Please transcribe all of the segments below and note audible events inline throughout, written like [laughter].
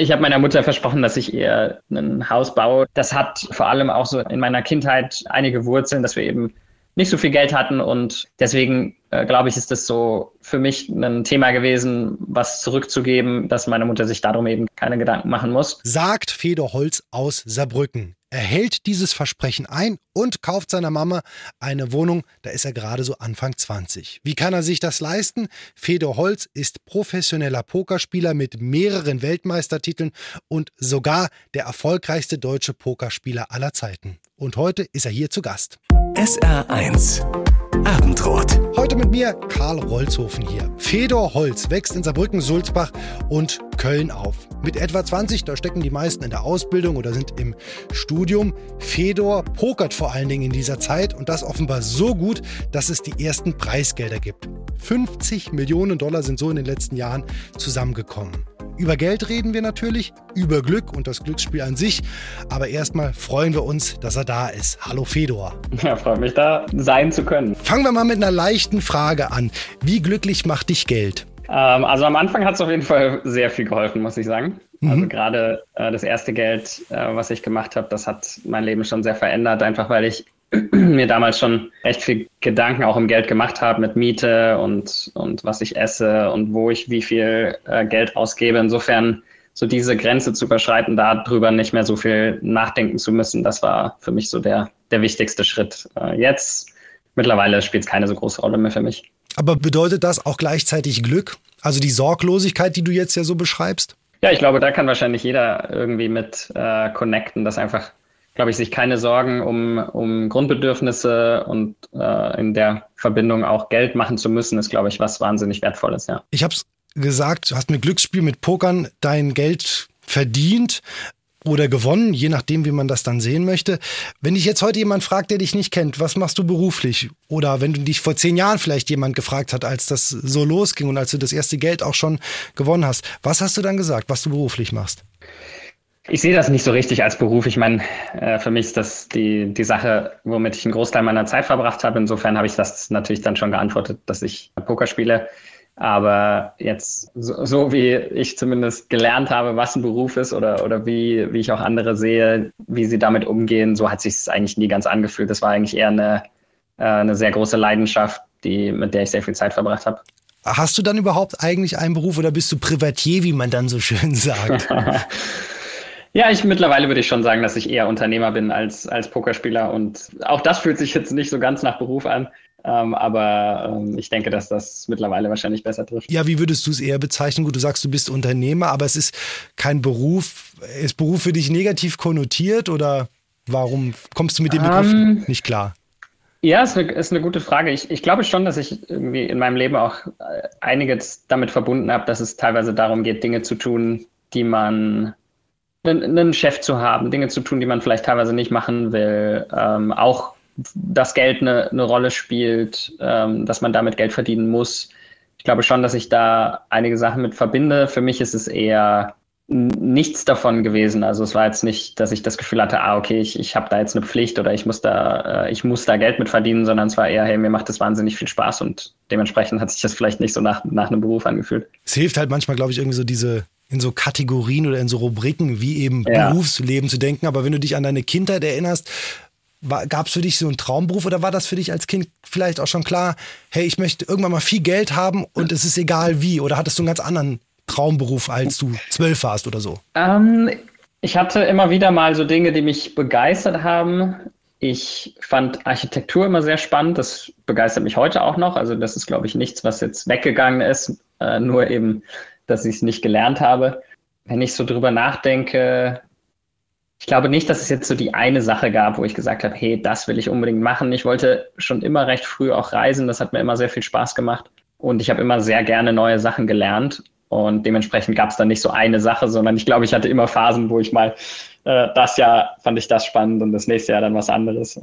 Ich habe meiner Mutter versprochen, dass ich ihr ein Haus baue. Das hat vor allem auch so in meiner Kindheit einige Wurzeln, dass wir eben nicht so viel Geld hatten und deswegen äh, glaube ich, ist das so für mich ein Thema gewesen, was zurückzugeben, dass meine Mutter sich darum eben keine Gedanken machen muss. Sagt Fedor Holz aus Saarbrücken. Er hält dieses Versprechen ein und kauft seiner Mama eine Wohnung, da ist er gerade so Anfang 20. Wie kann er sich das leisten? Fedor Holz ist professioneller Pokerspieler mit mehreren Weltmeistertiteln und sogar der erfolgreichste deutsche Pokerspieler aller Zeiten. Und heute ist er hier zu Gast. SR1 Abendrot. Heute mit mir Karl Rolzhofen hier. Fedor Holz wächst in Saarbrücken, Sulzbach und Köln auf. Mit etwa 20, da stecken die meisten in der Ausbildung oder sind im Studium. Fedor pokert vor allen Dingen in dieser Zeit und das offenbar so gut, dass es die ersten Preisgelder gibt. 50 Millionen Dollar sind so in den letzten Jahren zusammengekommen. Über Geld reden wir natürlich, über Glück und das Glücksspiel an sich. Aber erstmal freuen wir uns, dass er da ist. Hallo Fedor. Ja, freut mich da sein zu können. Fangen wir mal mit einer leichten Frage an. Wie glücklich macht dich Geld? Ähm, also am Anfang hat es auf jeden Fall sehr viel geholfen, muss ich sagen. Mhm. Also gerade äh, das erste Geld, äh, was ich gemacht habe, das hat mein Leben schon sehr verändert, einfach weil ich [clears throat] mir damals schon echt viel Gedanken auch im Geld gemacht habe mit Miete und, und was ich esse und wo ich wie viel äh, Geld ausgebe. Insofern so diese Grenze zu überschreiten, darüber nicht mehr so viel nachdenken zu müssen, das war für mich so der, der wichtigste Schritt. Äh, jetzt mittlerweile spielt es keine so große Rolle mehr für mich. Aber bedeutet das auch gleichzeitig Glück? Also die Sorglosigkeit, die du jetzt ja so beschreibst? Ja, ich glaube, da kann wahrscheinlich jeder irgendwie mit äh, connecten, dass einfach glaube ich, sich keine Sorgen um, um Grundbedürfnisse und äh, in der Verbindung auch Geld machen zu müssen, ist, glaube ich, was wahnsinnig Wertvolles, ja. Ich habe es gesagt, du hast mit Glücksspiel, mit Pokern dein Geld verdient oder gewonnen, je nachdem, wie man das dann sehen möchte. Wenn dich jetzt heute jemand fragt, der dich nicht kennt, was machst du beruflich? Oder wenn du dich vor zehn Jahren vielleicht jemand gefragt hat, als das so losging und als du das erste Geld auch schon gewonnen hast, was hast du dann gesagt, was du beruflich machst? Ich sehe das nicht so richtig als Beruf. Ich meine, äh, für mich ist das die, die Sache, womit ich einen Großteil meiner Zeit verbracht habe. Insofern habe ich das natürlich dann schon geantwortet, dass ich Poker spiele. Aber jetzt, so, so, wie ich zumindest gelernt habe, was ein Beruf ist oder, oder wie, wie ich auch andere sehe, wie sie damit umgehen, so hat sich es eigentlich nie ganz angefühlt. Das war eigentlich eher eine, äh, eine sehr große Leidenschaft, die, mit der ich sehr viel Zeit verbracht habe. Hast du dann überhaupt eigentlich einen Beruf oder bist du Privatier, wie man dann so schön sagt? [laughs] Ja, ich mittlerweile würde ich schon sagen, dass ich eher Unternehmer bin als, als Pokerspieler und auch das fühlt sich jetzt nicht so ganz nach Beruf an. Ähm, aber ähm, ich denke, dass das mittlerweile wahrscheinlich besser trifft. Ja, wie würdest du es eher bezeichnen? Gut, du sagst, du bist Unternehmer, aber es ist kein Beruf. Ist Beruf für dich negativ konnotiert oder warum kommst du mit dem Begriff um, ähm, nicht klar? Ja, ist eine, ist eine gute Frage. Ich, ich glaube schon, dass ich irgendwie in meinem Leben auch äh, einiges damit verbunden habe, dass es teilweise darum geht, Dinge zu tun, die man einen Chef zu haben, Dinge zu tun, die man vielleicht teilweise nicht machen will, ähm, auch das Geld eine, eine Rolle spielt, ähm, dass man damit Geld verdienen muss. Ich glaube schon, dass ich da einige Sachen mit verbinde. Für mich ist es eher nichts davon gewesen. Also es war jetzt nicht, dass ich das Gefühl hatte, ah, okay, ich, ich habe da jetzt eine Pflicht oder ich muss da, äh, ich muss da Geld mit verdienen, sondern es war eher, hey, mir macht das wahnsinnig viel Spaß und dementsprechend hat sich das vielleicht nicht so nach, nach einem Beruf angefühlt. Es hilft halt manchmal, glaube ich, irgendwie so diese in so Kategorien oder in so Rubriken wie eben ja. Berufsleben zu denken. Aber wenn du dich an deine Kindheit erinnerst, gab es für dich so einen Traumberuf oder war das für dich als Kind vielleicht auch schon klar, hey, ich möchte irgendwann mal viel Geld haben und es ist egal wie? Oder hattest du einen ganz anderen Traumberuf, als du zwölf warst oder so? Ähm, ich hatte immer wieder mal so Dinge, die mich begeistert haben. Ich fand Architektur immer sehr spannend. Das begeistert mich heute auch noch. Also das ist, glaube ich, nichts, was jetzt weggegangen ist. Äh, nur eben dass ich es nicht gelernt habe. Wenn ich so drüber nachdenke, ich glaube nicht, dass es jetzt so die eine Sache gab, wo ich gesagt habe, hey, das will ich unbedingt machen. Ich wollte schon immer recht früh auch reisen. Das hat mir immer sehr viel Spaß gemacht. Und ich habe immer sehr gerne neue Sachen gelernt. Und dementsprechend gab es dann nicht so eine Sache, sondern ich glaube, ich hatte immer Phasen, wo ich mal äh, das Jahr fand ich das spannend und das nächste Jahr dann was anderes.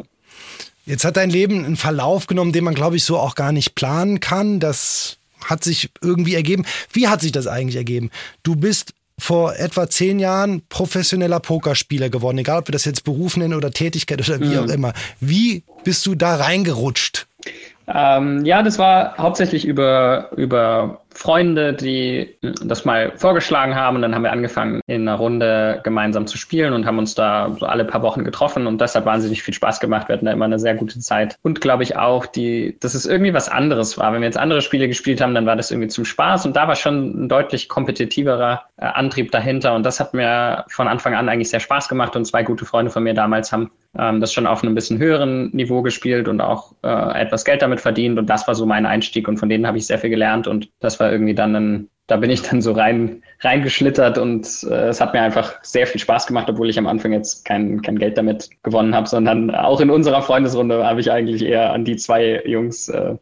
Jetzt hat dein Leben einen Verlauf genommen, den man, glaube ich, so auch gar nicht planen kann. Das hat sich irgendwie ergeben. Wie hat sich das eigentlich ergeben? Du bist vor etwa zehn Jahren professioneller Pokerspieler geworden, egal ob wir das jetzt Beruf nennen oder Tätigkeit oder wie mhm. auch immer. Wie bist du da reingerutscht? Ähm, ja, das war hauptsächlich über, über Freunde, die das mal vorgeschlagen haben und dann haben wir angefangen, in einer Runde gemeinsam zu spielen und haben uns da so alle paar Wochen getroffen und das hat wahnsinnig viel Spaß gemacht. Wir hatten da immer eine sehr gute Zeit und glaube ich auch, die, dass es irgendwie was anderes war. Wenn wir jetzt andere Spiele gespielt haben, dann war das irgendwie zum Spaß und da war schon ein deutlich kompetitiverer äh, Antrieb dahinter und das hat mir von Anfang an eigentlich sehr Spaß gemacht und zwei gute Freunde von mir damals haben ähm, das schon auf einem bisschen höheren Niveau gespielt und auch äh, etwas Geld damit verdient. Und das war so mein Einstieg und von denen habe ich sehr viel gelernt. Und das war irgendwie dann ein, da bin ich dann so rein reingeschlittert und äh, es hat mir einfach sehr viel Spaß gemacht, obwohl ich am Anfang jetzt kein, kein Geld damit gewonnen habe, sondern auch in unserer Freundesrunde habe ich eigentlich eher an die zwei Jungs äh,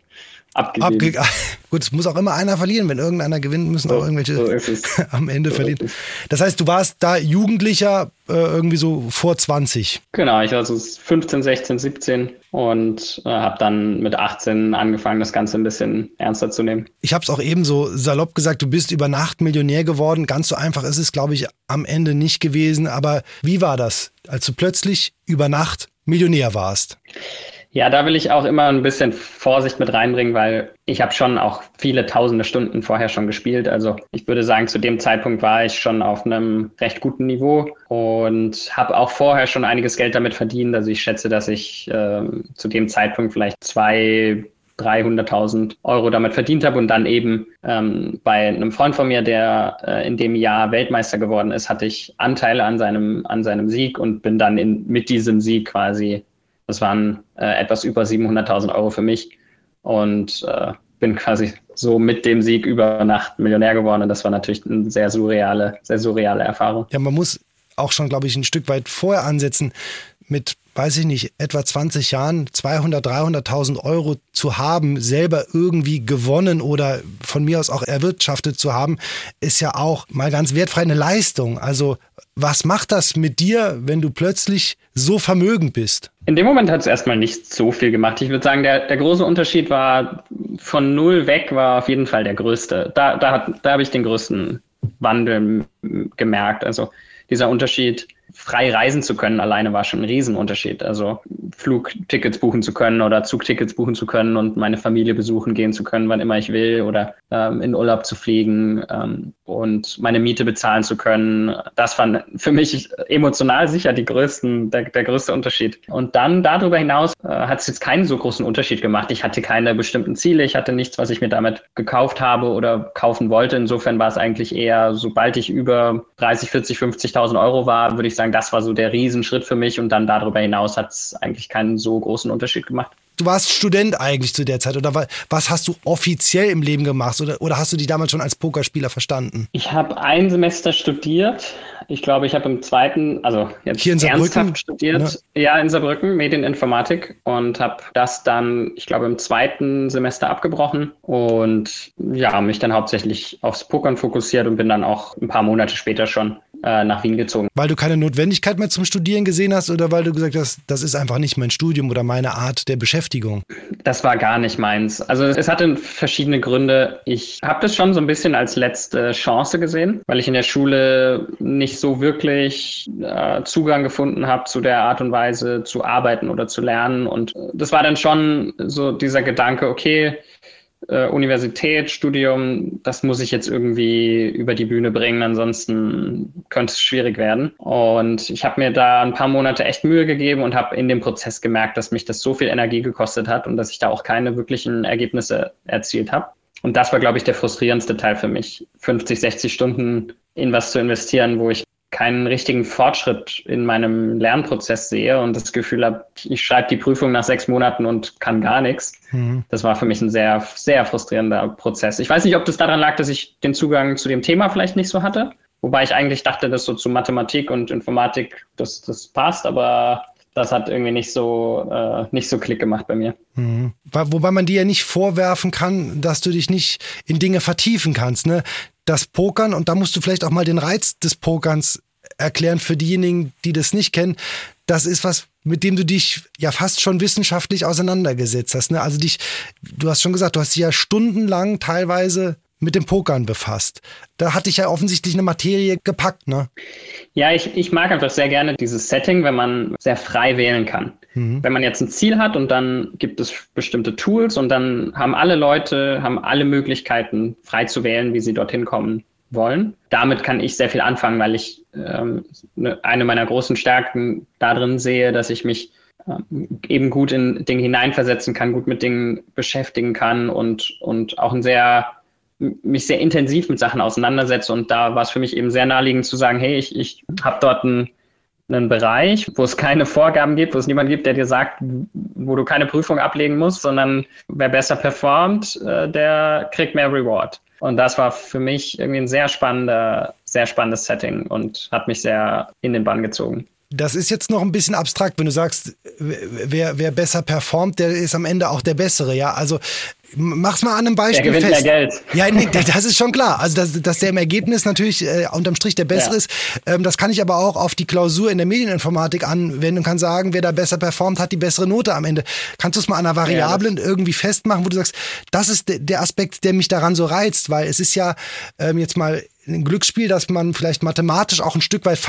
abgegeben. Abge [laughs] Gut, es muss auch immer einer verlieren. Wenn irgendeiner gewinnt, müssen so, auch irgendwelche so [laughs] am Ende so verlieren. Das heißt, du warst da Jugendlicher äh, irgendwie so vor 20. Genau, ich war so 15, 16, 17 und äh, habe dann mit 18 angefangen, das Ganze ein bisschen ernster zu nehmen. Ich habe es auch eben so salopp gesagt, du bist über Nacht Millionär geworden. Ganz so einfach ist es, glaube ich, am Ende nicht gewesen. Aber wie war das, als du plötzlich über Nacht Millionär warst? Ja, da will ich auch immer ein bisschen Vorsicht mit reinbringen, weil ich habe schon auch viele tausende Stunden vorher schon gespielt. Also ich würde sagen, zu dem Zeitpunkt war ich schon auf einem recht guten Niveau und habe auch vorher schon einiges Geld damit verdient. Also ich schätze, dass ich äh, zu dem Zeitpunkt vielleicht zwei 300.000 Euro damit verdient habe und dann eben ähm, bei einem Freund von mir, der äh, in dem Jahr Weltmeister geworden ist, hatte ich Anteile an seinem, an seinem Sieg und bin dann in, mit diesem Sieg quasi das waren äh, etwas über 700.000 Euro für mich und äh, bin quasi so mit dem Sieg über Nacht Millionär geworden. Und das war natürlich eine sehr surreale, sehr surreale Erfahrung. Ja, man muss auch schon, glaube ich, ein Stück weit vorher ansetzen mit, weiß ich nicht, etwa 20 Jahren 200, 300.000 Euro zu haben, selber irgendwie gewonnen oder von mir aus auch erwirtschaftet zu haben, ist ja auch mal ganz wertfrei eine Leistung. Also was macht das mit dir, wenn du plötzlich so vermögend bist? In dem Moment hat es erstmal nicht so viel gemacht. Ich würde sagen, der, der große Unterschied war von null weg war auf jeden Fall der größte. Da, da, da habe ich den größten Wandel gemerkt. Also dieser Unterschied frei reisen zu können alleine war schon ein Riesenunterschied. Also Flugtickets buchen zu können oder Zugtickets buchen zu können und meine Familie besuchen gehen zu können, wann immer ich will oder ähm, in Urlaub zu fliegen ähm, und meine Miete bezahlen zu können. Das war für mich emotional sicher die größten, der, der größte Unterschied. Und dann darüber hinaus äh, hat es jetzt keinen so großen Unterschied gemacht. Ich hatte keine bestimmten Ziele, ich hatte nichts, was ich mir damit gekauft habe oder kaufen wollte. Insofern war es eigentlich eher, sobald ich über 30, 40, 50.000 Euro war, würde ich sagen, sagen, das war so der Riesenschritt für mich und dann darüber hinaus hat es eigentlich keinen so großen Unterschied gemacht. Du warst Student eigentlich zu der Zeit oder was hast du offiziell im Leben gemacht oder, oder hast du die damals schon als Pokerspieler verstanden? Ich habe ein Semester studiert. Ich glaube, ich habe im zweiten, also jetzt Hier in ernsthaft studiert. Ne? Ja, in Saarbrücken, Medieninformatik und habe das dann, ich glaube, im zweiten Semester abgebrochen und ja, mich dann hauptsächlich aufs Pokern fokussiert und bin dann auch ein paar Monate später schon äh, nach Wien gezogen. Weil du keine Notwendigkeit mehr zum Studieren gesehen hast oder weil du gesagt hast, das ist einfach nicht mein Studium oder meine Art der Beschäftigung? Das war gar nicht meins. Also es hatte verschiedene Gründe. Ich habe das schon so ein bisschen als letzte Chance gesehen, weil ich in der Schule nicht so wirklich äh, Zugang gefunden habe zu der Art und Weise zu arbeiten oder zu lernen. Und das war dann schon so dieser Gedanke, okay, äh, Universität, Studium, das muss ich jetzt irgendwie über die Bühne bringen, ansonsten könnte es schwierig werden. Und ich habe mir da ein paar Monate echt Mühe gegeben und habe in dem Prozess gemerkt, dass mich das so viel Energie gekostet hat und dass ich da auch keine wirklichen Ergebnisse erzielt habe. Und das war, glaube ich, der frustrierendste Teil für mich, 50, 60 Stunden in was zu investieren, wo ich keinen richtigen Fortschritt in meinem Lernprozess sehe und das Gefühl habe, ich schreibe die Prüfung nach sechs Monaten und kann gar nichts. Mhm. Das war für mich ein sehr, sehr frustrierender Prozess. Ich weiß nicht, ob das daran lag, dass ich den Zugang zu dem Thema vielleicht nicht so hatte. Wobei ich eigentlich dachte, dass so zu Mathematik und Informatik das, das passt, aber das hat irgendwie nicht so, äh, nicht so Klick gemacht bei mir. Mhm. Wobei man dir ja nicht vorwerfen kann, dass du dich nicht in Dinge vertiefen kannst. Ne? das Pokern, und da musst du vielleicht auch mal den Reiz des Pokerns erklären für diejenigen, die das nicht kennen. Das ist was, mit dem du dich ja fast schon wissenschaftlich auseinandergesetzt hast. Ne? Also dich, du hast schon gesagt, du hast dich ja stundenlang teilweise mit dem Pokern befasst. Da hatte ich ja offensichtlich eine Materie gepackt, ne? Ja, ich, ich mag einfach sehr gerne dieses Setting, wenn man sehr frei wählen kann. Mhm. Wenn man jetzt ein Ziel hat und dann gibt es bestimmte Tools und dann haben alle Leute, haben alle Möglichkeiten, frei zu wählen, wie sie dorthin kommen wollen. Damit kann ich sehr viel anfangen, weil ich ähm, ne, eine meiner großen Stärken darin sehe, dass ich mich ähm, eben gut in Dinge hineinversetzen kann, gut mit Dingen beschäftigen kann und, und auch ein sehr mich sehr intensiv mit Sachen auseinandersetze. Und da war es für mich eben sehr naheliegend zu sagen, hey, ich, ich habe dort einen, einen Bereich, wo es keine Vorgaben gibt, wo es niemanden gibt, der dir sagt, wo du keine Prüfung ablegen musst, sondern wer besser performt, äh, der kriegt mehr Reward. Und das war für mich irgendwie ein sehr spannender, sehr spannendes Setting und hat mich sehr in den Bann gezogen. Das ist jetzt noch ein bisschen abstrakt, wenn du sagst, wer, wer besser performt, der ist am Ende auch der Bessere. Ja, also Mach's mal an einem Beispiel der gewinnt fest. Mehr Geld. Ja, nee, das ist schon klar. Also, dass, dass der im Ergebnis natürlich äh, unterm Strich der bessere ja. ist. Ähm, das kann ich aber auch auf die Klausur in der Medieninformatik anwenden und kann sagen, wer da besser performt, hat die bessere Note am Ende. Kannst du es mal an einer Variablen ja, irgendwie festmachen, wo du sagst, das ist der Aspekt, der mich daran so reizt, weil es ist ja ähm, jetzt mal ein Glücksspiel, dass man vielleicht mathematisch auch ein Stück weit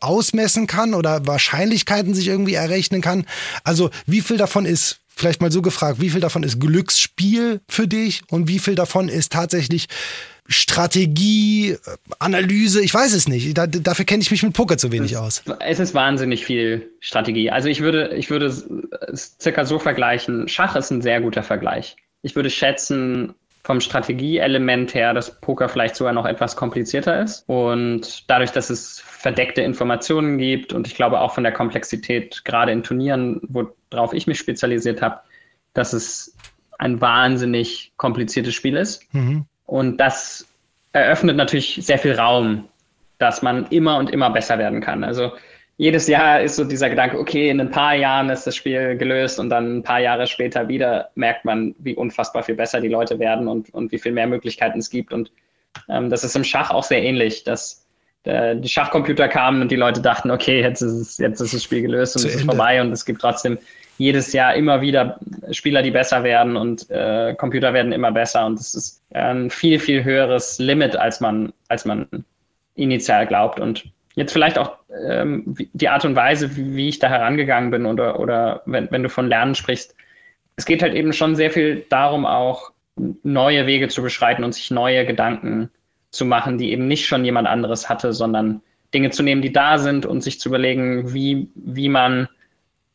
ausmessen kann oder Wahrscheinlichkeiten sich irgendwie errechnen kann. Also wie viel davon ist vielleicht mal so gefragt, wie viel davon ist Glücksspiel für dich und wie viel davon ist tatsächlich Strategie, Analyse, ich weiß es nicht. Da, dafür kenne ich mich mit Poker zu wenig aus. Es ist wahnsinnig viel Strategie. Also ich würde, ich würde es circa so vergleichen. Schach ist ein sehr guter Vergleich. Ich würde schätzen, vom Strategieelement her, dass Poker vielleicht sogar noch etwas komplizierter ist. Und dadurch, dass es verdeckte Informationen gibt und ich glaube auch von der Komplexität, gerade in Turnieren, worauf ich mich spezialisiert habe, dass es ein wahnsinnig kompliziertes Spiel ist. Mhm. Und das eröffnet natürlich sehr viel Raum, dass man immer und immer besser werden kann. Also jedes Jahr ist so dieser Gedanke, okay, in ein paar Jahren ist das Spiel gelöst und dann ein paar Jahre später wieder merkt man, wie unfassbar viel besser die Leute werden und, und wie viel mehr Möglichkeiten es gibt. Und ähm, das ist im Schach auch sehr ähnlich, dass äh, die Schachcomputer kamen und die Leute dachten, okay, jetzt ist, es, jetzt ist das Spiel gelöst und Zu es ist Ende. vorbei und es gibt trotzdem jedes Jahr immer wieder Spieler, die besser werden und äh, Computer werden immer besser und es ist ein viel, viel höheres Limit, als man, als man initial glaubt. Und Jetzt vielleicht auch ähm, die Art und Weise, wie, ich da herangegangen bin oder, oder wenn, wenn du von Lernen sprichst. Es geht halt eben schon sehr viel darum, auch neue Wege zu beschreiten und sich neue Gedanken zu machen, die eben nicht schon jemand anderes hatte, sondern Dinge zu nehmen, die da sind und sich zu überlegen, wie, wie man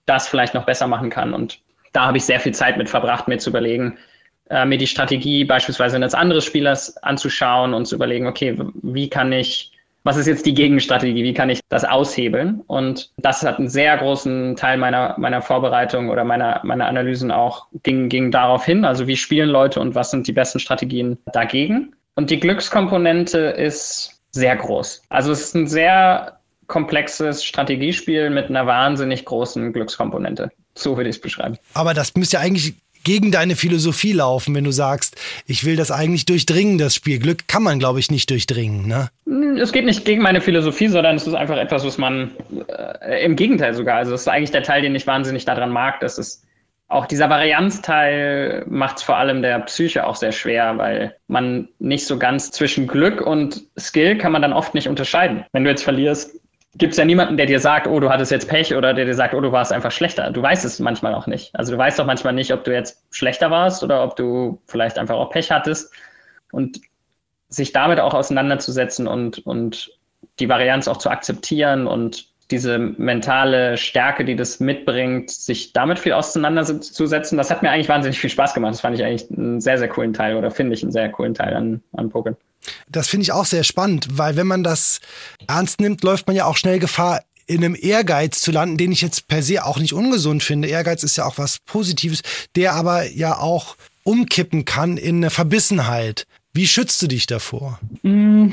das vielleicht noch besser machen kann. Und da habe ich sehr viel Zeit mit verbracht, mir zu überlegen, äh, mir die Strategie beispielsweise eines anderen Spielers anzuschauen und zu überlegen, okay, wie kann ich was ist jetzt die Gegenstrategie? Wie kann ich das aushebeln? Und das hat einen sehr großen Teil meiner, meiner Vorbereitung oder meiner, meiner Analysen auch ging, ging darauf hin. Also wie spielen Leute und was sind die besten Strategien dagegen? Und die Glückskomponente ist sehr groß. Also es ist ein sehr komplexes Strategiespiel mit einer wahnsinnig großen Glückskomponente. So würde ich es beschreiben. Aber das müsste ja eigentlich gegen deine Philosophie laufen, wenn du sagst, ich will das eigentlich durchdringen, das Spiel. Glück kann man, glaube ich, nicht durchdringen, ne? Es geht nicht gegen meine Philosophie, sondern es ist einfach etwas, was man äh, im Gegenteil sogar. Also es ist eigentlich der Teil, den ich wahnsinnig daran mag. Das ist auch dieser Varianzteil macht es vor allem der Psyche auch sehr schwer, weil man nicht so ganz zwischen Glück und Skill kann man dann oft nicht unterscheiden. Wenn du jetzt verlierst, gibt es ja niemanden, der dir sagt, oh, du hattest jetzt Pech oder der dir sagt, oh, du warst einfach schlechter. Du weißt es manchmal auch nicht. Also du weißt doch manchmal nicht, ob du jetzt schlechter warst oder ob du vielleicht einfach auch Pech hattest. Und sich damit auch auseinanderzusetzen und, und die Varianz auch zu akzeptieren und diese mentale Stärke, die das mitbringt, sich damit viel auseinanderzusetzen, das hat mir eigentlich wahnsinnig viel Spaß gemacht. Das fand ich eigentlich einen sehr, sehr coolen Teil oder finde ich einen sehr coolen Teil an, an Poker. Das finde ich auch sehr spannend, weil wenn man das ernst nimmt, läuft man ja auch schnell Gefahr, in einem Ehrgeiz zu landen, den ich jetzt per se auch nicht ungesund finde. Ehrgeiz ist ja auch was Positives, der aber ja auch umkippen kann in eine Verbissenheit. Wie schützt du dich davor? Mm,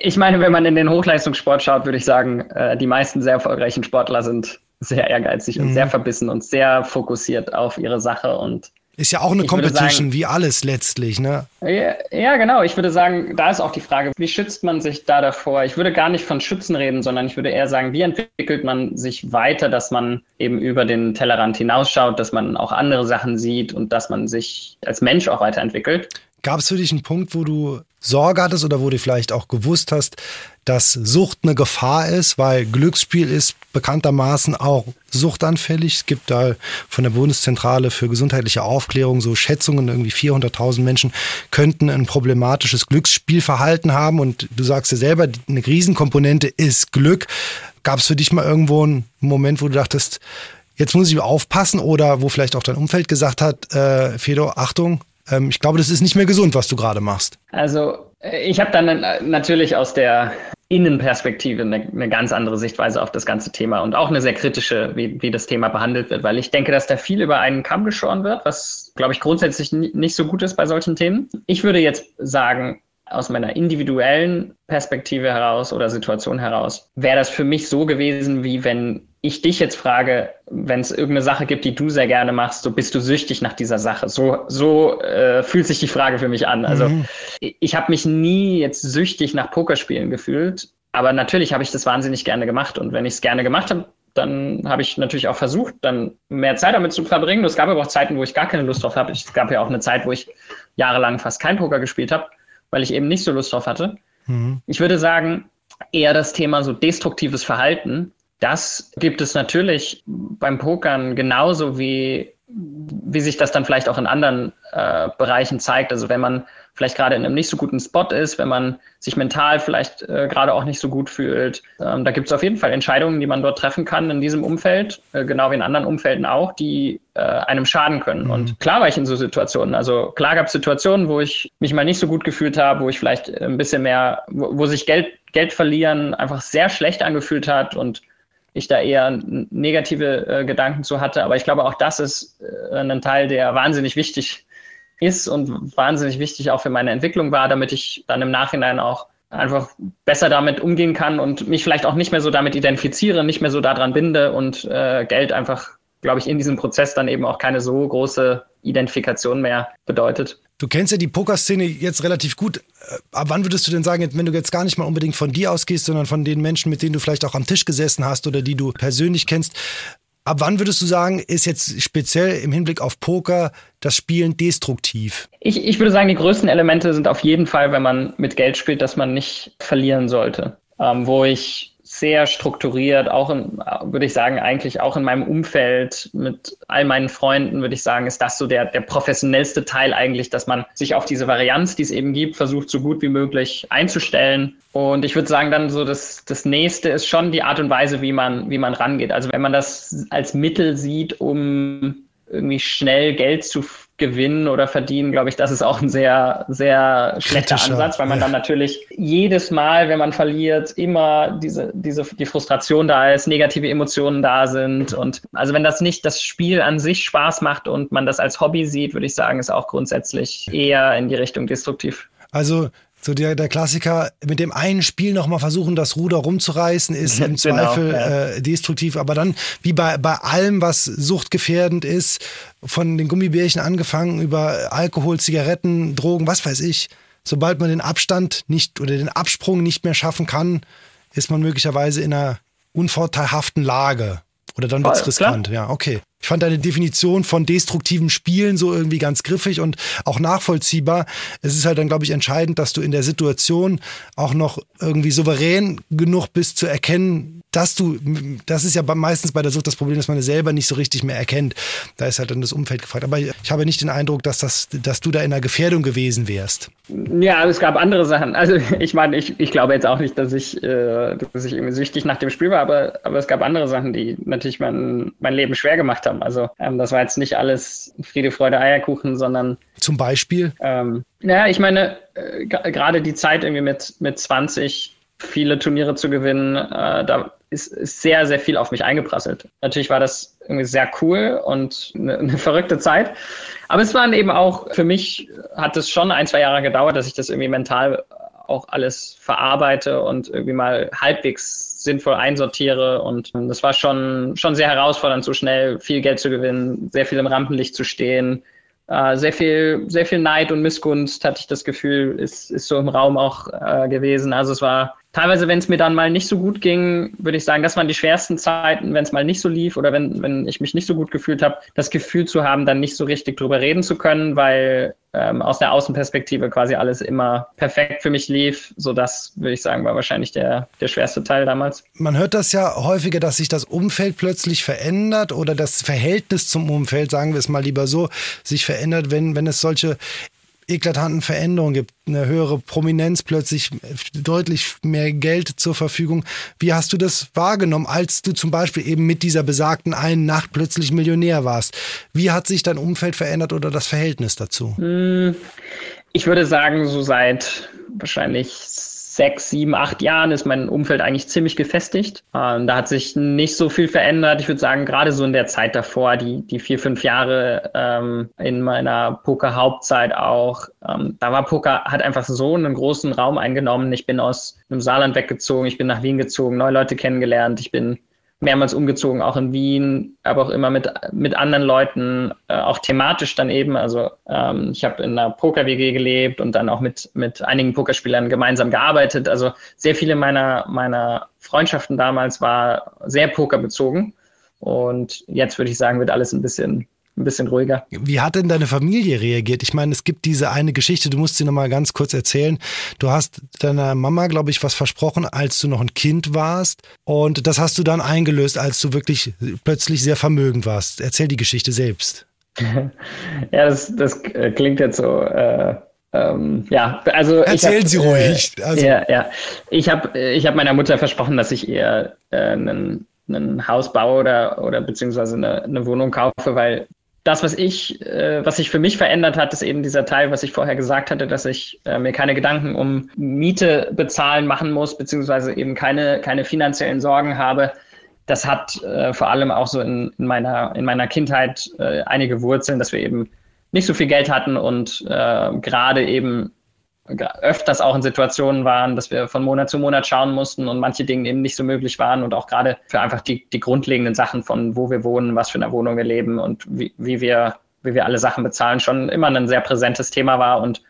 ich meine, wenn man in den Hochleistungssport schaut, würde ich sagen, äh, die meisten sehr erfolgreichen Sportler sind sehr ehrgeizig und mhm. sehr verbissen und sehr fokussiert auf ihre Sache und ist ja auch eine Competition, sagen, wie alles letztlich, ne? Ja, ja, genau. Ich würde sagen, da ist auch die Frage, wie schützt man sich da davor? Ich würde gar nicht von Schützen reden, sondern ich würde eher sagen, wie entwickelt man sich weiter, dass man eben über den Tellerrand hinausschaut, dass man auch andere Sachen sieht und dass man sich als Mensch auch weiterentwickelt. Gab es für dich einen Punkt, wo du Sorge hattest oder wo du vielleicht auch gewusst hast, dass Sucht eine Gefahr ist, weil Glücksspiel ist bekanntermaßen auch suchtanfällig. Es gibt da von der Bundeszentrale für gesundheitliche Aufklärung so Schätzungen, irgendwie 400.000 Menschen könnten ein problematisches Glücksspielverhalten haben und du sagst ja selber, eine Riesenkomponente ist Glück. Gab es für dich mal irgendwo einen Moment, wo du dachtest, jetzt muss ich aufpassen oder wo vielleicht auch dein Umfeld gesagt hat, äh, Fedor, Achtung, ähm, ich glaube, das ist nicht mehr gesund, was du gerade machst. Also äh, ich habe dann natürlich aus der Innenperspektive eine, eine, ganz andere Sichtweise auf das ganze Thema und auch eine sehr kritische, wie, wie das Thema behandelt wird, weil ich denke, dass da viel über einen Kamm geschoren wird, was, glaube ich, grundsätzlich nicht so gut ist bei solchen Themen. Ich würde jetzt sagen, aus meiner individuellen Perspektive heraus oder Situation heraus, wäre das für mich so gewesen, wie wenn ich dich jetzt frage, wenn es irgendeine Sache gibt, die du sehr gerne machst, so bist du süchtig nach dieser Sache. So, so äh, fühlt sich die Frage für mich an. Also mhm. ich, ich habe mich nie jetzt süchtig nach Pokerspielen gefühlt, aber natürlich habe ich das wahnsinnig gerne gemacht. Und wenn ich es gerne gemacht habe, dann habe ich natürlich auch versucht, dann mehr Zeit damit zu verbringen. Es gab aber auch Zeiten, wo ich gar keine Lust drauf habe. Es gab ja auch eine Zeit, wo ich jahrelang fast kein Poker gespielt habe, weil ich eben nicht so Lust drauf hatte. Mhm. Ich würde sagen, eher das Thema so destruktives Verhalten das gibt es natürlich beim Pokern genauso wie, wie sich das dann vielleicht auch in anderen äh, Bereichen zeigt. Also wenn man vielleicht gerade in einem nicht so guten Spot ist, wenn man sich mental vielleicht äh, gerade auch nicht so gut fühlt. Ähm, da gibt es auf jeden Fall Entscheidungen, die man dort treffen kann in diesem Umfeld, äh, genau wie in anderen Umfelden auch, die äh, einem schaden können. Mhm. Und klar war ich in so Situationen. Also klar gab es Situationen, wo ich mich mal nicht so gut gefühlt habe, wo ich vielleicht ein bisschen mehr, wo, wo sich Geld, Geld verlieren einfach sehr schlecht angefühlt hat und ich da eher negative äh, Gedanken zu hatte. Aber ich glaube, auch das ist äh, ein Teil, der wahnsinnig wichtig ist und wahnsinnig wichtig auch für meine Entwicklung war, damit ich dann im Nachhinein auch einfach besser damit umgehen kann und mich vielleicht auch nicht mehr so damit identifiziere, nicht mehr so daran binde und äh, Geld einfach, glaube ich, in diesem Prozess dann eben auch keine so große Identifikation mehr bedeutet. Du kennst ja die Pokerszene jetzt relativ gut. Äh, ab wann würdest du denn sagen, wenn du jetzt gar nicht mal unbedingt von dir ausgehst, sondern von den Menschen, mit denen du vielleicht auch am Tisch gesessen hast oder die du persönlich kennst, ab wann würdest du sagen, ist jetzt speziell im Hinblick auf Poker das Spielen destruktiv? Ich, ich würde sagen, die größten Elemente sind auf jeden Fall, wenn man mit Geld spielt, dass man nicht verlieren sollte. Ähm, wo ich sehr strukturiert, auch in, würde ich sagen, eigentlich auch in meinem Umfeld mit all meinen Freunden, würde ich sagen, ist das so der, der professionellste Teil eigentlich, dass man sich auf diese Varianz, die es eben gibt, versucht, so gut wie möglich einzustellen. Und ich würde sagen, dann so das, das nächste ist schon die Art und Weise, wie man, wie man rangeht. Also wenn man das als Mittel sieht, um irgendwie schnell Geld zu gewinnen oder verdienen, glaube ich, das ist auch ein sehr, sehr schlechter Kritischer. Ansatz, weil man ja. dann natürlich jedes Mal, wenn man verliert, immer diese, diese, die Frustration da ist, negative Emotionen da sind. Und also wenn das nicht das Spiel an sich Spaß macht und man das als Hobby sieht, würde ich sagen, ist auch grundsätzlich eher in die Richtung destruktiv. Also so der, der Klassiker, mit dem einen Spiel nochmal versuchen, das Ruder rumzureißen, ist [laughs] im genau, Zweifel ja. äh, destruktiv. Aber dann, wie bei, bei allem, was suchtgefährdend ist, von den Gummibärchen angefangen über Alkohol, Zigaretten, Drogen, was weiß ich, sobald man den Abstand nicht oder den Absprung nicht mehr schaffen kann, ist man möglicherweise in einer unvorteilhaften Lage. Oder dann wird es riskant. Klar. Ja, okay. Ich fand deine Definition von destruktiven Spielen so irgendwie ganz griffig und auch nachvollziehbar. Es ist halt dann, glaube ich, entscheidend, dass du in der Situation auch noch irgendwie souverän genug bist zu erkennen, dass du, das ist ja meistens bei der Sucht das Problem, dass man es selber nicht so richtig mehr erkennt. Da ist halt dann das Umfeld gefragt. Aber ich habe nicht den Eindruck, dass, das, dass du da in einer Gefährdung gewesen wärst. Ja, es gab andere Sachen. Also ich meine, ich, ich glaube jetzt auch nicht, dass ich, äh, dass ich irgendwie süchtig nach dem Spiel war, aber, aber es gab andere Sachen, die natürlich mein, mein Leben schwer gemacht haben. Also ähm, das war jetzt nicht alles Friede, Freude, Eierkuchen, sondern zum Beispiel? Ähm, naja, ich meine, äh, gerade die Zeit irgendwie mit, mit 20 viele Turniere zu gewinnen, äh, da ist, ist, sehr, sehr viel auf mich eingeprasselt. Natürlich war das irgendwie sehr cool und eine, eine, verrückte Zeit. Aber es waren eben auch, für mich hat es schon ein, zwei Jahre gedauert, dass ich das irgendwie mental auch alles verarbeite und irgendwie mal halbwegs sinnvoll einsortiere. Und das war schon, schon sehr herausfordernd, so schnell viel Geld zu gewinnen, sehr viel im Rampenlicht zu stehen, äh, sehr viel, sehr viel Neid und Missgunst, hatte ich das Gefühl, ist, ist so im Raum auch äh, gewesen. Also es war teilweise, wenn es mir dann mal nicht so gut ging, würde ich sagen, das waren die schwersten Zeiten, wenn es mal nicht so lief oder wenn, wenn ich mich nicht so gut gefühlt habe, das Gefühl zu haben, dann nicht so richtig drüber reden zu können, weil ähm, aus der Außenperspektive quasi alles immer perfekt für mich lief. So das, würde ich sagen, war wahrscheinlich der, der schwerste Teil damals. Man hört das ja häufiger, dass sich das Umfeld plötzlich verändert oder das Verhältnis zum Umfeld, sagen wir es mal lieber so, sich verändert, wenn, wenn es solche eklatanten Veränderungen gibt, eine höhere Prominenz, plötzlich deutlich mehr Geld zur Verfügung. Wie hast du das wahrgenommen, als du zum Beispiel eben mit dieser besagten einen Nacht plötzlich Millionär warst? Wie hat sich dein Umfeld verändert oder das Verhältnis dazu? Hm, ich würde sagen, so seit wahrscheinlich sechs, sieben, acht Jahren ist mein Umfeld eigentlich ziemlich gefestigt. Ähm, da hat sich nicht so viel verändert. Ich würde sagen, gerade so in der Zeit davor, die, die vier, fünf Jahre ähm, in meiner Poker-Hauptzeit auch, ähm, da war Poker, hat einfach so einen großen Raum eingenommen. Ich bin aus einem Saarland weggezogen, ich bin nach Wien gezogen, neue Leute kennengelernt, ich bin mehrmals umgezogen, auch in Wien, aber auch immer mit, mit anderen Leuten, äh, auch thematisch dann eben. Also ähm, ich habe in einer Poker-WG gelebt und dann auch mit, mit einigen Pokerspielern gemeinsam gearbeitet. Also sehr viele meiner, meiner Freundschaften damals war sehr pokerbezogen. Und jetzt würde ich sagen, wird alles ein bisschen ein bisschen ruhiger. Wie hat denn deine Familie reagiert? Ich meine, es gibt diese eine Geschichte, du musst sie nochmal ganz kurz erzählen. Du hast deiner Mama, glaube ich, was versprochen, als du noch ein Kind warst. Und das hast du dann eingelöst, als du wirklich plötzlich sehr vermögend warst. Erzähl die Geschichte selbst. [laughs] ja, das, das äh, klingt jetzt so. Äh ähm, ja, also erzählen hab, Sie ruhig. Äh, also. Ja, ja. Ich habe ich hab meiner Mutter versprochen, dass ich ihr äh, einen, einen Haus baue oder, oder beziehungsweise eine, eine Wohnung kaufe, weil das, was ich, äh, was sich für mich verändert hat, ist eben dieser Teil, was ich vorher gesagt hatte, dass ich äh, mir keine Gedanken um Miete bezahlen machen muss, beziehungsweise eben keine, keine finanziellen Sorgen habe. Das hat äh, vor allem auch so in, in, meiner, in meiner Kindheit äh, einige Wurzeln, dass wir eben nicht so viel Geld hatten und äh, gerade eben öfters auch in Situationen waren, dass wir von Monat zu Monat schauen mussten und manche Dinge eben nicht so möglich waren und auch gerade für einfach die, die grundlegenden Sachen von wo wir wohnen, was für eine Wohnung wir leben und wie, wie wir wie wir alle Sachen bezahlen, schon immer ein sehr präsentes Thema war und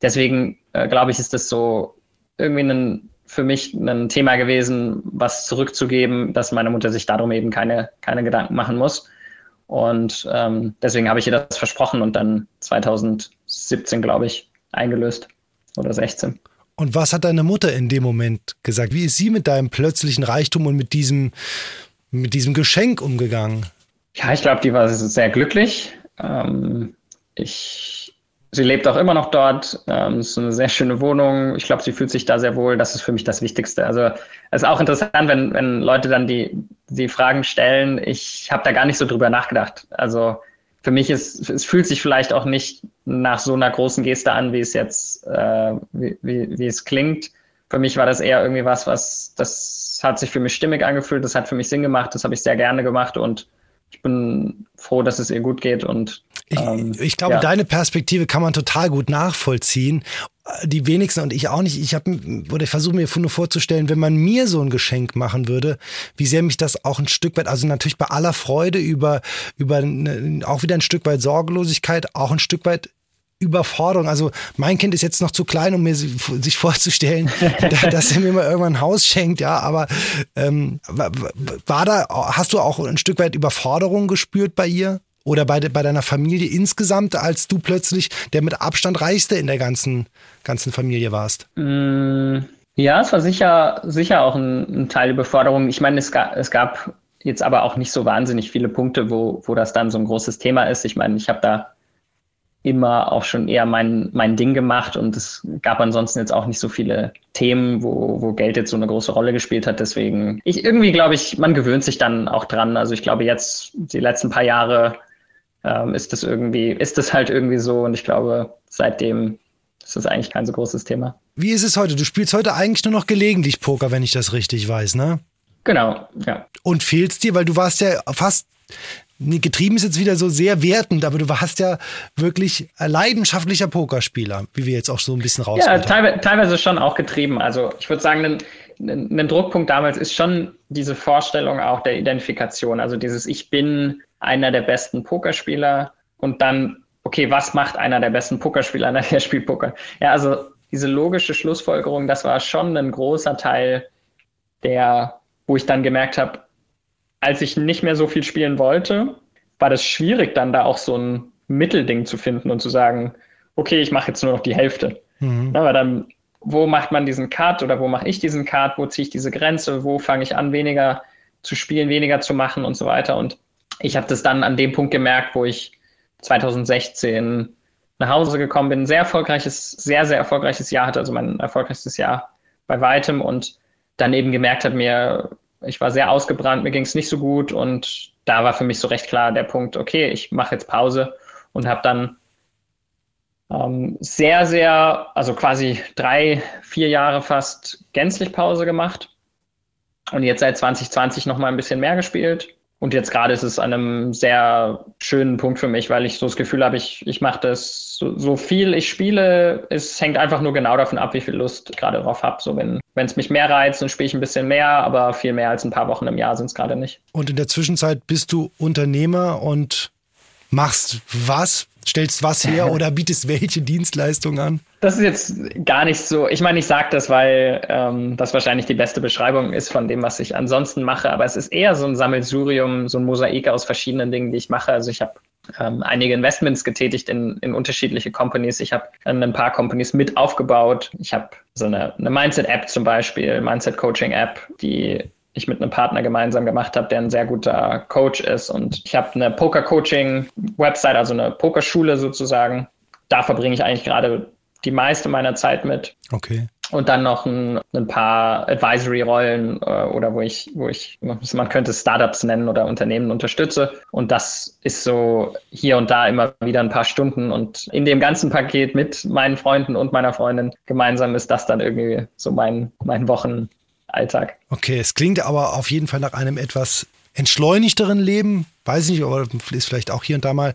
deswegen äh, glaube ich, ist das so irgendwie ein, für mich ein Thema gewesen, was zurückzugeben, dass meine Mutter sich darum eben keine, keine Gedanken machen muss. Und ähm, deswegen habe ich ihr das versprochen und dann 2017, glaube ich, eingelöst oder 16. Und was hat deine Mutter in dem Moment gesagt? Wie ist sie mit deinem plötzlichen Reichtum und mit diesem, mit diesem Geschenk umgegangen? Ja, ich glaube, die war sehr glücklich. Ähm, ich, sie lebt auch immer noch dort. Ähm, es ist eine sehr schöne Wohnung. Ich glaube, sie fühlt sich da sehr wohl. Das ist für mich das Wichtigste. Also es ist auch interessant, wenn, wenn Leute dann die, die Fragen stellen. Ich habe da gar nicht so drüber nachgedacht. Also für mich ist, es fühlt sich vielleicht auch nicht nach so einer großen Geste an, wie es jetzt, äh, wie, wie, wie es klingt. Für mich war das eher irgendwie was, was, das hat sich für mich stimmig angefühlt, das hat für mich Sinn gemacht, das habe ich sehr gerne gemacht und ich bin froh, dass es ihr gut geht und ähm, ich, ich, glaube, ja. deine Perspektive kann man total gut nachvollziehen die wenigsten und ich auch nicht. Ich habe oder ich versuche mir nur vorzustellen, wenn man mir so ein Geschenk machen würde, wie sehr mich das auch ein Stück weit, also natürlich bei aller Freude über über eine, auch wieder ein Stück weit Sorgelosigkeit, auch ein Stück weit Überforderung. Also mein Kind ist jetzt noch zu klein, um mir sich vorzustellen, [laughs] dass er mir mal irgendwann ein Haus schenkt, ja. Aber ähm, war da, hast du auch ein Stück weit Überforderung gespürt bei ihr? Oder bei, bei deiner Familie insgesamt, als du plötzlich der mit Abstand reichste in der ganzen, ganzen Familie warst? Mm, ja, es war sicher, sicher auch ein, ein Teil der Beförderung. Ich meine, es gab, es gab jetzt aber auch nicht so wahnsinnig viele Punkte, wo, wo das dann so ein großes Thema ist. Ich meine, ich habe da immer auch schon eher mein, mein Ding gemacht und es gab ansonsten jetzt auch nicht so viele Themen, wo, wo Geld jetzt so eine große Rolle gespielt hat. Deswegen, ich irgendwie glaube ich, man gewöhnt sich dann auch dran. Also ich glaube jetzt, die letzten paar Jahre ähm, ist das irgendwie, ist das halt irgendwie so und ich glaube, seitdem ist das eigentlich kein so großes Thema. Wie ist es heute? Du spielst heute eigentlich nur noch gelegentlich Poker, wenn ich das richtig weiß, ne? Genau, ja. Und fehlt's dir, weil du warst ja fast getrieben ist jetzt wieder so sehr wertend, aber du warst ja wirklich leidenschaftlicher Pokerspieler, wie wir jetzt auch so ein bisschen raus. Ja, teilweise, teilweise schon auch getrieben. Also ich würde sagen, ein, ein Druckpunkt damals ist schon diese Vorstellung auch der Identifikation. Also dieses Ich bin einer der besten Pokerspieler und dann, okay, was macht einer der besten Pokerspieler? [laughs] Einer, der spielt Poker. Ja, also diese logische Schlussfolgerung, das war schon ein großer Teil der, wo ich dann gemerkt habe, als ich nicht mehr so viel spielen wollte, war das schwierig, dann da auch so ein Mittelding zu finden und zu sagen, okay, ich mache jetzt nur noch die Hälfte. Mhm. Aber dann, wo macht man diesen Cut oder wo mache ich diesen Cut, wo ziehe ich diese Grenze, wo fange ich an, weniger zu spielen, weniger zu machen und so weiter. Und ich habe das dann an dem Punkt gemerkt, wo ich 2016 nach Hause gekommen bin, ein sehr erfolgreiches, sehr, sehr erfolgreiches Jahr hatte, also mein erfolgreichstes Jahr bei weitem und dann eben gemerkt hat, mir, ich war sehr ausgebrannt, mir ging es nicht so gut und da war für mich so recht klar der Punkt, okay, ich mache jetzt Pause und habe dann ähm, sehr, sehr, also quasi drei, vier Jahre fast gänzlich Pause gemacht und jetzt seit 2020 noch mal ein bisschen mehr gespielt und jetzt gerade ist es an einem sehr schönen Punkt für mich, weil ich so das Gefühl habe, ich, ich mache das so, so, viel ich spiele, es hängt einfach nur genau davon ab, wie viel Lust ich gerade drauf habe. So wenn es mich mehr reizt, dann spiele ich ein bisschen mehr, aber viel mehr als ein paar Wochen im Jahr sind es gerade nicht. Und in der Zwischenzeit bist du Unternehmer und machst was? Stellst was her [laughs] oder bietest welche Dienstleistungen an? Das ist jetzt gar nicht so. Ich meine, ich sage das, weil ähm, das wahrscheinlich die beste Beschreibung ist von dem, was ich ansonsten mache. Aber es ist eher so ein Sammelsurium, so ein Mosaik aus verschiedenen Dingen, die ich mache. Also ich habe ähm, einige Investments getätigt in, in unterschiedliche Companies. Ich habe ein paar Companies mit aufgebaut. Ich habe so eine, eine Mindset-App zum Beispiel, Mindset-Coaching-App, die ich mit einem Partner gemeinsam gemacht habe, der ein sehr guter Coach ist. Und ich habe eine Poker-Coaching-Website, also eine Pokerschule sozusagen. Da verbringe ich eigentlich gerade die meiste meiner Zeit mit. Okay. Und dann noch ein, ein paar Advisory-Rollen äh, oder wo ich, wo ich, man könnte Startups nennen oder Unternehmen unterstütze. Und das ist so hier und da immer wieder ein paar Stunden. Und in dem ganzen Paket mit meinen Freunden und meiner Freundin gemeinsam ist das dann irgendwie so mein, mein Wochenalltag. Okay, es klingt aber auf jeden Fall nach einem etwas entschleunigteren Leben. Weiß nicht, aber ist vielleicht auch hier und da mal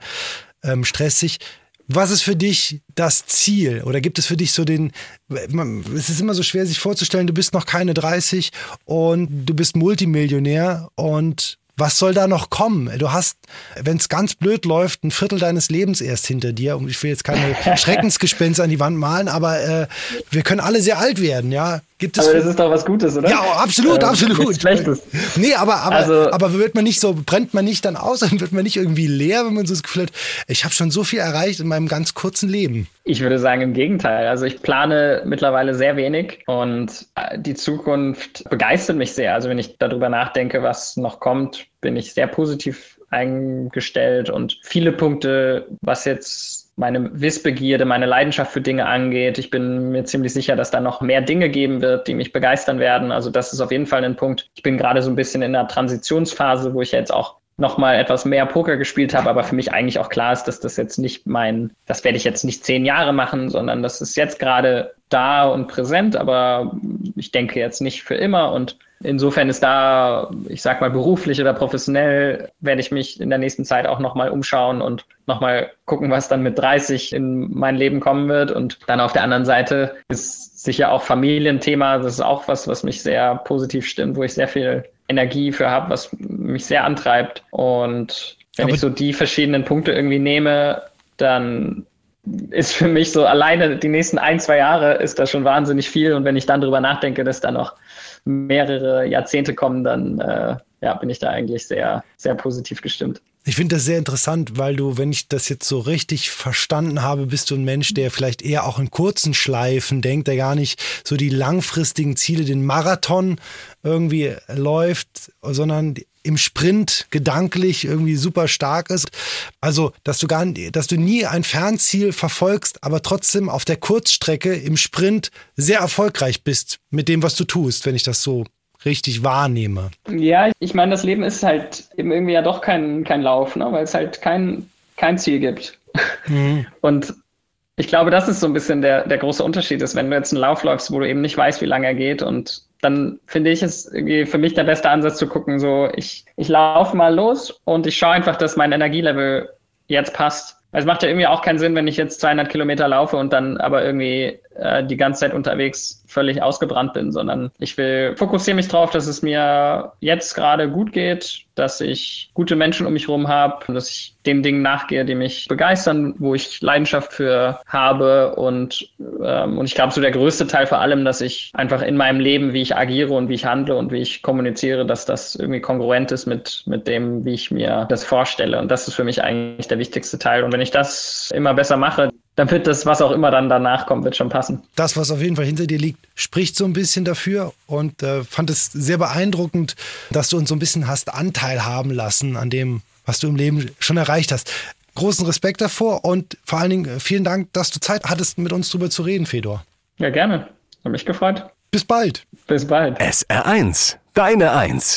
ähm, stressig. Was ist für dich das Ziel? Oder gibt es für dich so den, es ist immer so schwer sich vorzustellen, du bist noch keine 30 und du bist Multimillionär und was soll da noch kommen? Du hast, wenn es ganz blöd läuft, ein Viertel deines Lebens erst hinter dir. Und ich will jetzt keine [laughs] Schreckensgespenster an die Wand malen, aber äh, wir können alle sehr alt werden, ja. Gibt es aber das ist doch was Gutes, oder? Ja, absolut, äh, absolut. Schlechtes. Nee, aber, aber, also, aber wird man nicht so, brennt man nicht dann aus, [laughs] dann wird man nicht irgendwie leer, wenn man so das Gefühl hat, ich habe schon so viel erreicht in meinem ganz kurzen Leben. Ich würde sagen, im Gegenteil. Also ich plane mittlerweile sehr wenig und äh, die Zukunft begeistert mich sehr. Also wenn ich darüber nachdenke, was noch kommt, bin ich sehr positiv eingestellt und viele Punkte, was jetzt meine Wissbegierde, meine Leidenschaft für Dinge angeht. Ich bin mir ziemlich sicher, dass da noch mehr Dinge geben wird, die mich begeistern werden. Also das ist auf jeden Fall ein Punkt. Ich bin gerade so ein bisschen in einer Transitionsphase, wo ich jetzt auch noch mal etwas mehr Poker gespielt habe, aber für mich eigentlich auch klar ist, dass das jetzt nicht mein, das werde ich jetzt nicht zehn Jahre machen, sondern das ist jetzt gerade da und präsent, aber ich denke jetzt nicht für immer. Und insofern ist da, ich sag mal beruflich oder professionell, werde ich mich in der nächsten Zeit auch noch mal umschauen und noch mal gucken, was dann mit 30 in mein Leben kommen wird. Und dann auf der anderen Seite ist sicher auch Familienthema, das ist auch was, was mich sehr positiv stimmt, wo ich sehr viel Energie für habe, was mich sehr antreibt. Und wenn Aber ich so die verschiedenen Punkte irgendwie nehme, dann ist für mich so alleine die nächsten ein, zwei Jahre ist das schon wahnsinnig viel. Und wenn ich dann drüber nachdenke, dass da noch mehrere Jahrzehnte kommen, dann äh, ja, bin ich da eigentlich sehr, sehr positiv gestimmt. Ich finde das sehr interessant, weil du, wenn ich das jetzt so richtig verstanden habe, bist du ein Mensch, der vielleicht eher auch in kurzen Schleifen denkt, der gar nicht so die langfristigen Ziele, den Marathon irgendwie läuft, sondern im Sprint gedanklich irgendwie super stark ist. Also, dass du gar, dass du nie ein Fernziel verfolgst, aber trotzdem auf der Kurzstrecke im Sprint sehr erfolgreich bist mit dem, was du tust, wenn ich das so richtig wahrnehme. Ja, ich meine, das Leben ist halt eben irgendwie ja doch kein, kein Lauf, ne? weil es halt kein, kein Ziel gibt. Mhm. [laughs] Und ich glaube, das ist so ein bisschen der, der große Unterschied ist, wenn du jetzt einen Lauf läufst, wo du eben nicht weißt, wie lange er geht und dann finde ich es irgendwie für mich der beste Ansatz zu gucken, so ich, ich laufe mal los und ich schaue einfach, dass mein Energielevel jetzt passt. Es macht ja irgendwie auch keinen Sinn, wenn ich jetzt 200 Kilometer laufe und dann aber irgendwie äh, die ganze Zeit unterwegs völlig ausgebrannt bin, sondern ich will fokussiere mich darauf, dass es mir jetzt gerade gut geht, dass ich gute Menschen um mich herum habe, dass ich den Dingen nachgehe, die mich begeistern, wo ich Leidenschaft für habe und, ähm, und ich glaube, so der größte Teil vor allem, dass ich einfach in meinem Leben, wie ich agiere und wie ich handle und wie ich kommuniziere, dass das irgendwie kongruent ist mit, mit dem, wie ich mir das vorstelle. Und das ist für mich eigentlich der wichtigste Teil. Und wenn ich das immer besser mache, dann wird das, was auch immer dann danach kommt, wird schon passen. Das, was auf jeden Fall hinter dir liegt, spricht so ein bisschen dafür und äh, fand es sehr beeindruckend, dass du uns so ein bisschen hast Anteil haben lassen an dem, was du im Leben schon erreicht hast. Großen Respekt davor und vor allen Dingen äh, vielen Dank, dass du Zeit hattest, mit uns drüber zu reden, Fedor. Ja, gerne. Hat mich gefreut. Bis bald. Bis bald. SR1, deine Eins.